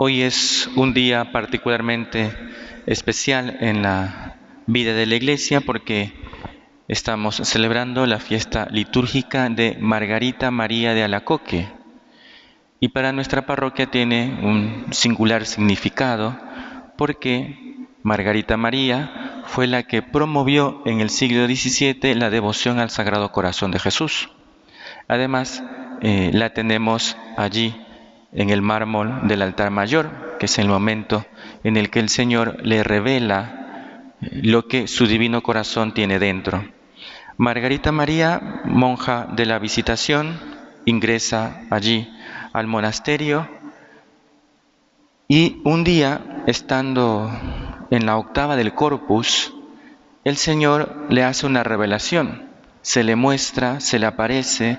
Hoy es un día particularmente especial en la vida de la iglesia porque estamos celebrando la fiesta litúrgica de Margarita María de Alacoque. Y para nuestra parroquia tiene un singular significado porque Margarita María fue la que promovió en el siglo XVII la devoción al Sagrado Corazón de Jesús. Además, eh, la tenemos allí en el mármol del altar mayor, que es el momento en el que el Señor le revela eh, lo que su divino corazón tiene dentro. Margarita María, monja de la visitación, ingresa allí al monasterio y un día, estando en la octava del corpus, el Señor le hace una revelación, se le muestra, se le aparece,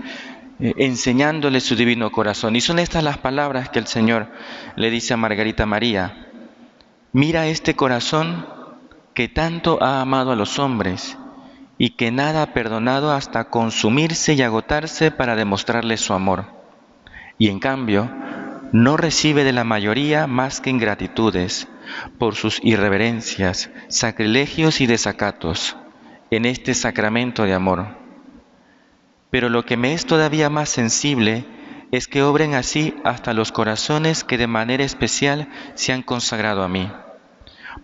eh, enseñándole su divino corazón. Y son estas las palabras que el Señor le dice a Margarita María. Mira este corazón que tanto ha amado a los hombres y que nada ha perdonado hasta consumirse y agotarse para demostrarle su amor. Y en cambio, no recibe de la mayoría más que ingratitudes por sus irreverencias, sacrilegios y desacatos en este sacramento de amor. Pero lo que me es todavía más sensible es que obren así hasta los corazones que de manera especial se han consagrado a mí.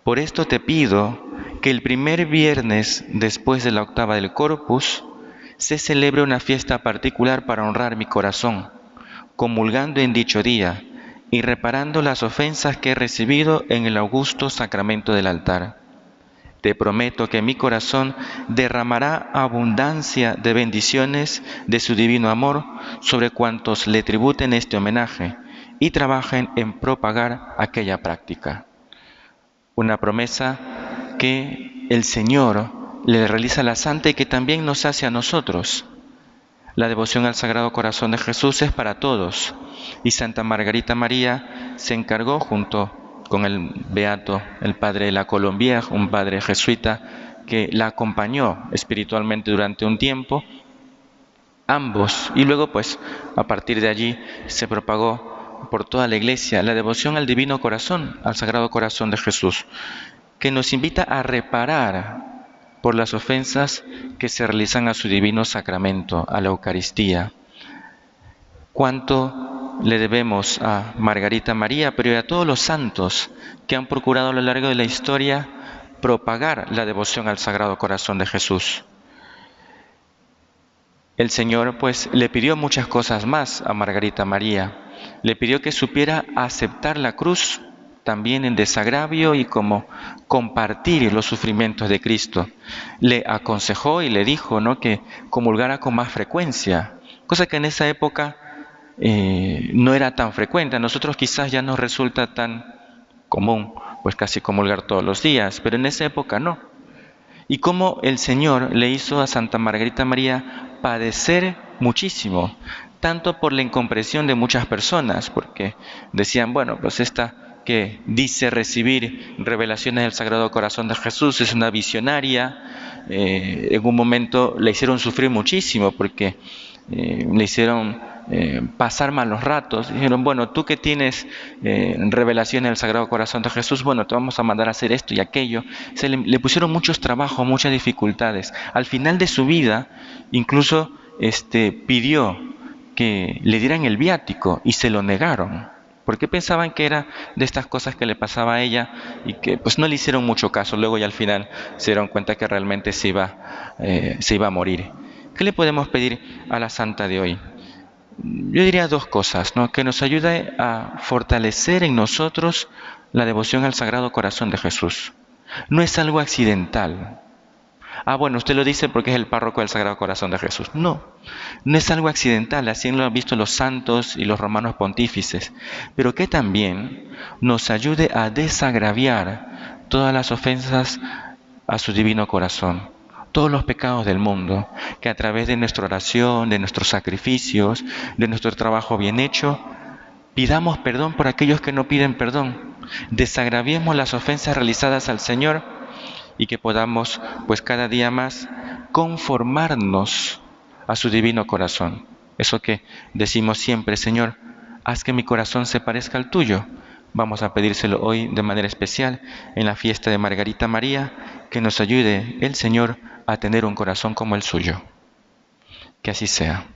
Por esto te pido que el primer viernes después de la octava del Corpus se celebre una fiesta particular para honrar mi corazón, comulgando en dicho día y reparando las ofensas que he recibido en el augusto sacramento del altar te prometo que mi corazón derramará abundancia de bendiciones de su divino amor sobre cuantos le tributen este homenaje y trabajen en propagar aquella práctica. Una promesa que el Señor le realiza a la Santa y que también nos hace a nosotros. La devoción al Sagrado Corazón de Jesús es para todos y Santa Margarita María se encargó junto con el beato, el padre de la Colombia, un padre jesuita que la acompañó espiritualmente durante un tiempo, ambos, y luego pues a partir de allí se propagó por toda la iglesia la devoción al divino corazón, al sagrado corazón de Jesús, que nos invita a reparar por las ofensas que se realizan a su divino sacramento, a la Eucaristía. Cuánto le debemos a Margarita María, pero a todos los santos que han procurado a lo largo de la historia propagar la devoción al Sagrado Corazón de Jesús. El Señor pues le pidió muchas cosas más a Margarita María. Le pidió que supiera aceptar la cruz también en desagravio y como compartir los sufrimientos de Cristo. Le aconsejó y le dijo ¿no? que comulgara con más frecuencia, cosa que en esa época eh, no era tan frecuente. A nosotros quizás ya nos resulta tan común, pues casi comulgar todos los días, pero en esa época no. Y cómo el Señor le hizo a Santa Margarita María padecer muchísimo, tanto por la incompresión de muchas personas, porque decían, bueno, pues esta que dice recibir revelaciones del Sagrado Corazón de Jesús es una visionaria, eh, en un momento le hicieron sufrir muchísimo, porque eh, le hicieron eh, pasar malos ratos. Dijeron, bueno, tú que tienes eh, revelación en el Sagrado Corazón de Jesús, bueno, te vamos a mandar a hacer esto y aquello. Se le, pusieron muchos trabajos, muchas dificultades. Al final de su vida, incluso este, pidió que le dieran el viático y se lo negaron. Porque pensaban que era de estas cosas que le pasaba a ella y que pues no le hicieron mucho caso. Luego y al final se dieron cuenta que realmente se iba, eh, se iba a morir. ¿Qué le podemos pedir a la santa de hoy? Yo diría dos cosas, que nos ayude a fortalecer en nosotros la devoción al Sagrado Corazón de Jesús. No es algo accidental. Ah, bueno, usted lo dice porque es el párroco del Sagrado Corazón de Jesús. No, no es algo accidental, así lo han visto los santos y los romanos pontífices, pero que también nos ayude a desagraviar todas las ofensas a su divino corazón todos los pecados del mundo, que a través de nuestra oración, de nuestros sacrificios, de nuestro trabajo bien hecho, pidamos perdón por aquellos que no piden perdón, desagraviemos las ofensas realizadas al Señor y que podamos, pues cada día más, conformarnos a su divino corazón. Eso que decimos siempre, Señor, haz que mi corazón se parezca al tuyo, Vamos a pedírselo hoy de manera especial en la fiesta de Margarita María, que nos ayude el Señor a tener un corazón como el suyo. Que así sea.